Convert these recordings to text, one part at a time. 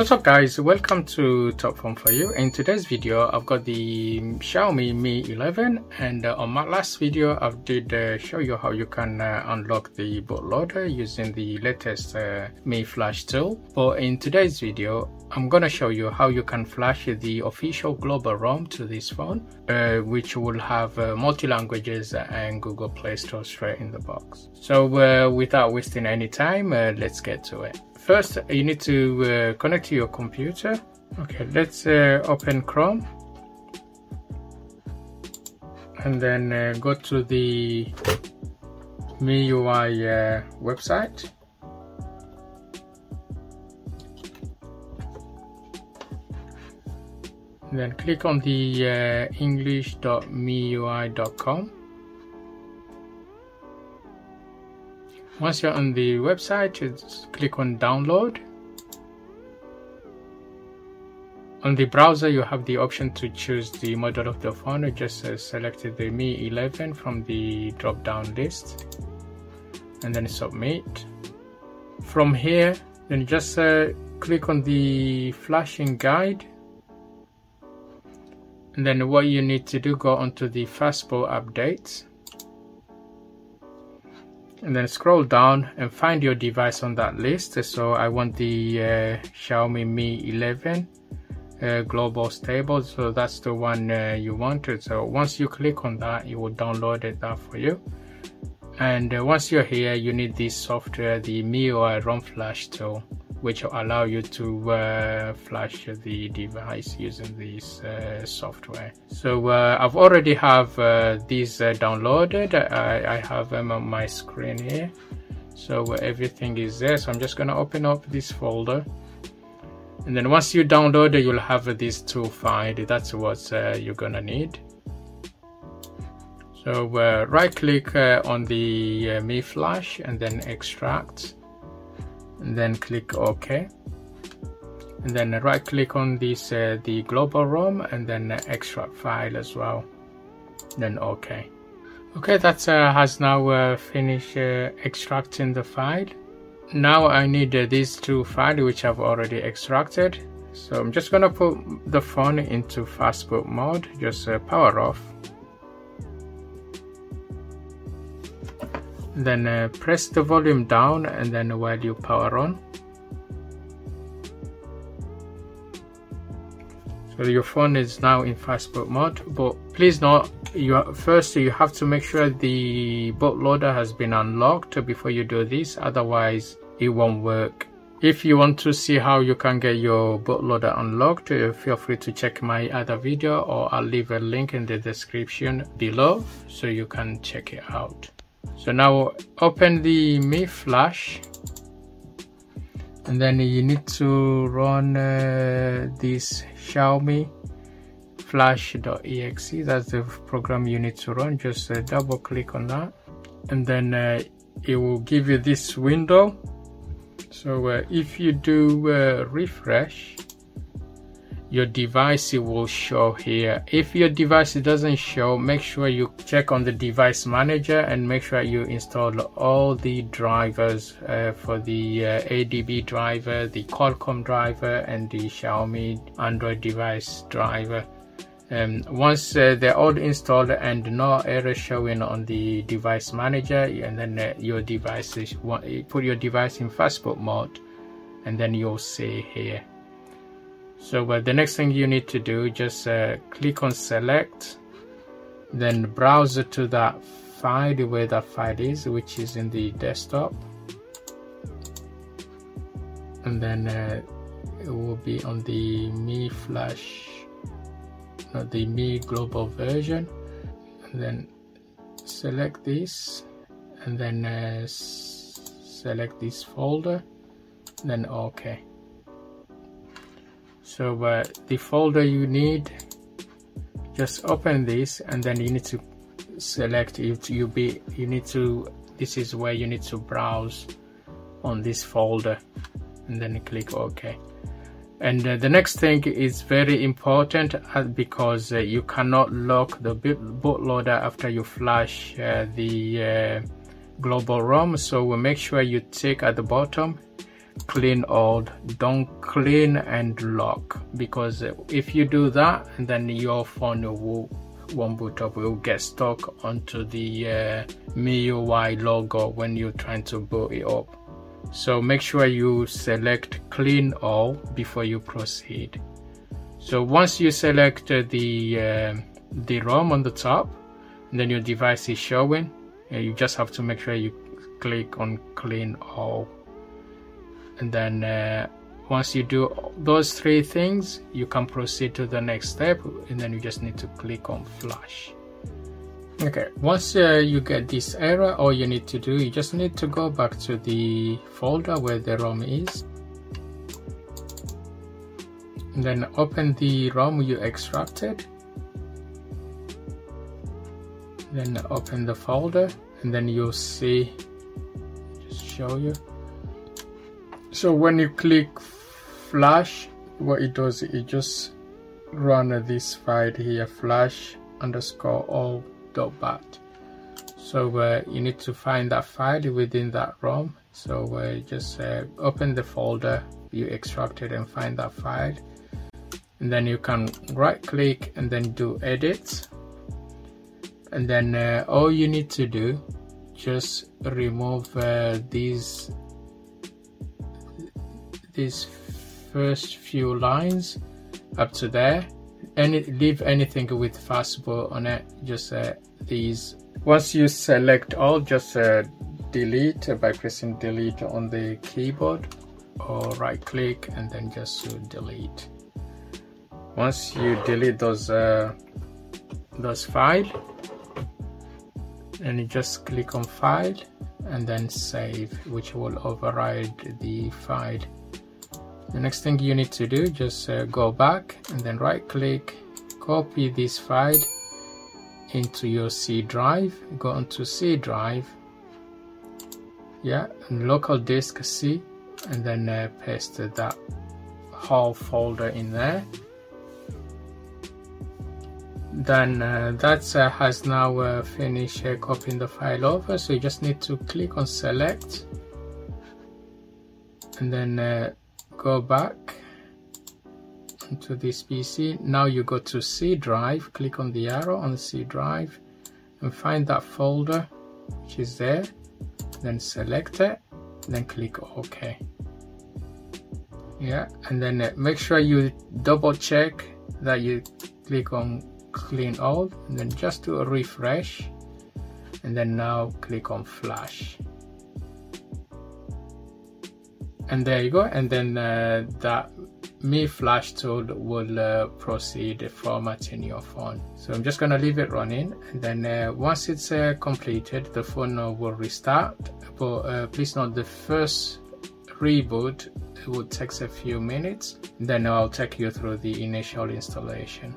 What's up guys, welcome to Top Phone for you. In today's video, I've got the Xiaomi Mi 11 and uh, on my last video, I did uh, show you how you can uh, unlock the bootloader using the latest uh, Mi Flash tool. But in today's video, I'm gonna show you how you can flash the official global ROM to this phone, uh, which will have uh, multi-languages and Google Play Store straight in the box. So without wasting any time, let's get to it first you need to uh, connect to your computer. Okay let's uh, open chrome. And then uh, go to the MIUI uh, website. Then click on the uh, english.miui.com Once you're on the website, just click on download. On the browser, you have the option to choose the model of the phone. I just uh, selected the Mi 11 from the drop-down list and then submit. From here, then just uh, click on the flashing guide and then what you need to do go onto the fastboot updates and then scroll down and find your device on that list. So I want the uh, Xiaomi Mi 11 uh, global stable. So that's the one uh, you wanted. So once you click on that it will download it that for you. And uh, once you're here you need this software the MIUI ROM flash tool which will allow you to uh, flash the device using this uh, software. So uh, I've already have uh, these uh, downloaded. I, I, have them on my screen here. So everything is there. So I'm just gonna open up this folder. And then once you download it, you'll have this tool find. That's what uh, you're gonna need. So right click on the Mi Flash and then extract and then click OK. And then right click on this uh, the global ROM and then extract file as well. Then OK. Okay that uh, has now uh, finished uh, extracting the file. Now I need uh, these two files which I've already extracted. So I'm just gonna put the phone into fastboot mode. Just uh, power off then uh, press the volume down and then while you power on so your phone is now in fastboot mode but please note you first you have to make sure the bootloader has been unlocked before you do this otherwise it won't work if you want to see how you can get your bootloader unlocked, uh, feel free to check my other video or I'll leave a link in the description below so you can check it out. So now open the Mi Flash. And then you need to run uh, this Xiaomi flash.exe that's the program you need to run. Just uh, double click on that. And then uh, it will give you this window. So uh, if you do uh, refresh your device will show here. If your device doesn't show make sure you check on the device manager and make sure you install all the drivers uh, for the uh, ADB driver the Qualcomm driver and the Xiaomi Android device driver. Um, once uh, they're all installed and no error showing on the device manager and then uh, your device is put your device in fastboot mode and then you'll see here so uh, the next thing you need to do just uh, click on select then browse to that file where that file is which is in the desktop. And then uh, it will be on the Mi Flash not the Mi global version. And then select this and then uh, select this folder then OK so the folder you need just open this and then you need to select it you be you need to this is where you need to browse on this folder and then click OK. And uh, the next thing is very important uh, because uh, you cannot lock the bootloader after you flash uh, the uh, global ROM. So we'll make sure you tick at the bottom clean all don't clean and lock because if you do that then your phone will won't boot up will get stuck onto the uh, MIUI logo when you're trying to boot it up. So make sure you select clean all before you proceed. So once you select the uh, the ROM on the top then your device is showing. You just have to make sure you click on clean all and then uh, once you do those three things you can proceed to the next step and then you just need to click on flash. Okay. Once uh, you get this error all you need to do you just need to go back to the folder where the ROM is. And then open the ROM you extracted. Then open the folder and then you'll see just show you so when you click flash what it does it just run this file here flash underscore all dot bat. So uh, you need to find that file within that ROM. So uh, just uh, open the folder you extracted and find that file. And then you can right click and then do edit. And then uh, all you need to do just remove uh, these these first few lines. Up to there. And leave anything with fastboot on it. Just uh, these. Once you select all just uh, delete by pressing delete on the keyboard or right click and then just delete. Once you delete those uh, those file and you just click on file and then save which will override the file the next thing you need to do just uh, go back and then right click copy this file into your C drive. Go onto C drive. Yeah and local disk C and then uh, paste that whole folder in there. Then uh, that uh, has now uh, finished uh, copying the file over. So you just need to click on select. And then uh, go back to this PC now you go to C drive click on the arrow on the C drive and find that folder which is there. Then select it then click OK. Yeah and then uh, make sure you double check that you click on clean all and then just do a refresh and then now click on flash and there you go. And then uh, that Mi Flash tool will uh, proceed formatting your phone. So I'm just gonna leave it running. And then uh, once it's uh, completed the phone will restart. But uh, please note the first reboot will take a few minutes. Then I'll take you through the initial installation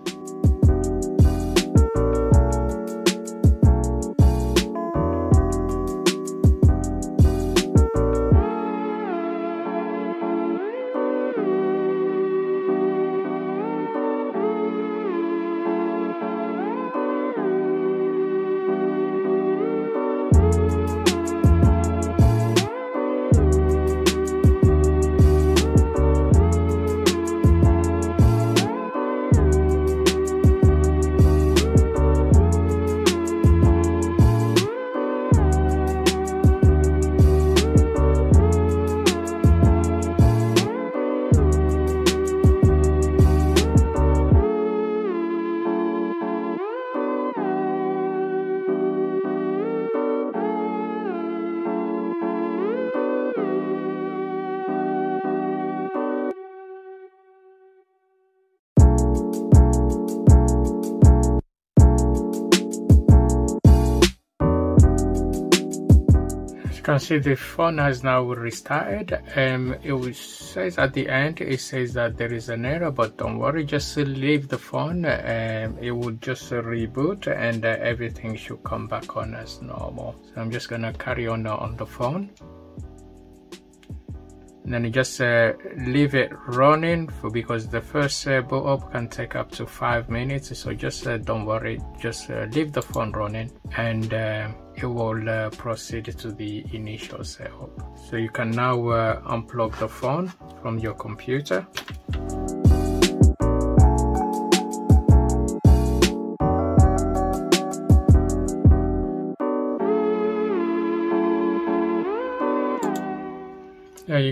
can see the phone has now restarted. And it says at the end it says that there is an error but don't worry just leave the phone. And it will just reboot and uh, everything should come back on as normal. So I'm just gonna carry on uh, on the phone and then you just uh, leave it running for because the first uh, boot up can take up to five minutes. So just uh, don't worry. Just uh, leave the phone running and uh, it will uh, proceed to the initial setup. So you can now unplug the phone from your computer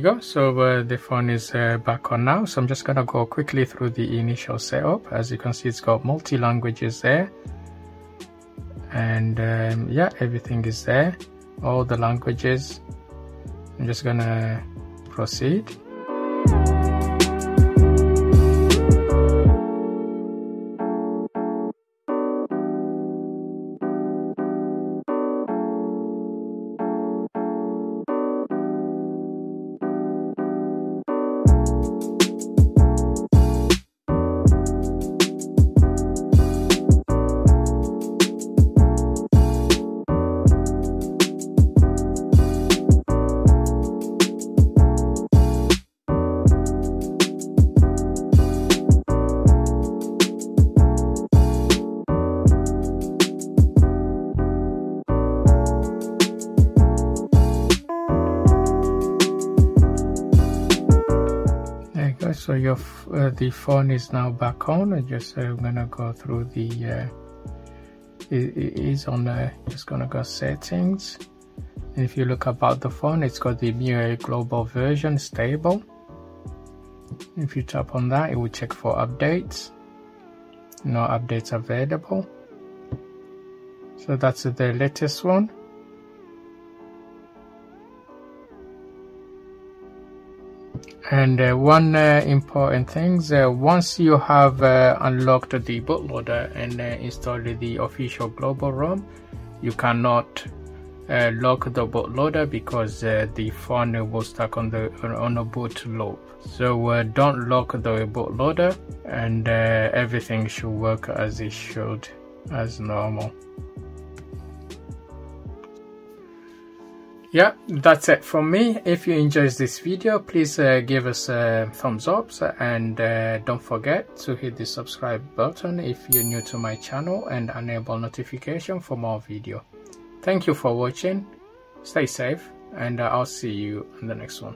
you go. So uh, the phone is uh, back on now. So i'm just gonna go quickly through the initial setup. As you can see it's got multi languages there. And um, yeah everything is there. All the languages. I'm just gonna proceed so your uh, the phone is now back on I just uh, I'm gonna go through the uh, it, it is on uh, just gonna go settings. And if you look about the phone it's got the MIUI global version stable. If you tap on that it will check for updates. No updates available. So that's the latest one and uh, one uh, important thing uh, once you have uh, unlocked the bootloader and uh, installed the official global ROM you cannot uh, lock the bootloader because the phone will stuck on the on a boot loop. So don't lock the bootloader and everything should work as it should as normal yeah that's it from me. If you enjoyed this video please uh, give us a thumbs up and uh, don't forget to hit the subscribe button if you're new to my channel and enable notification for more video. Thank you for watching. Stay safe and uh, i'll see you in the next one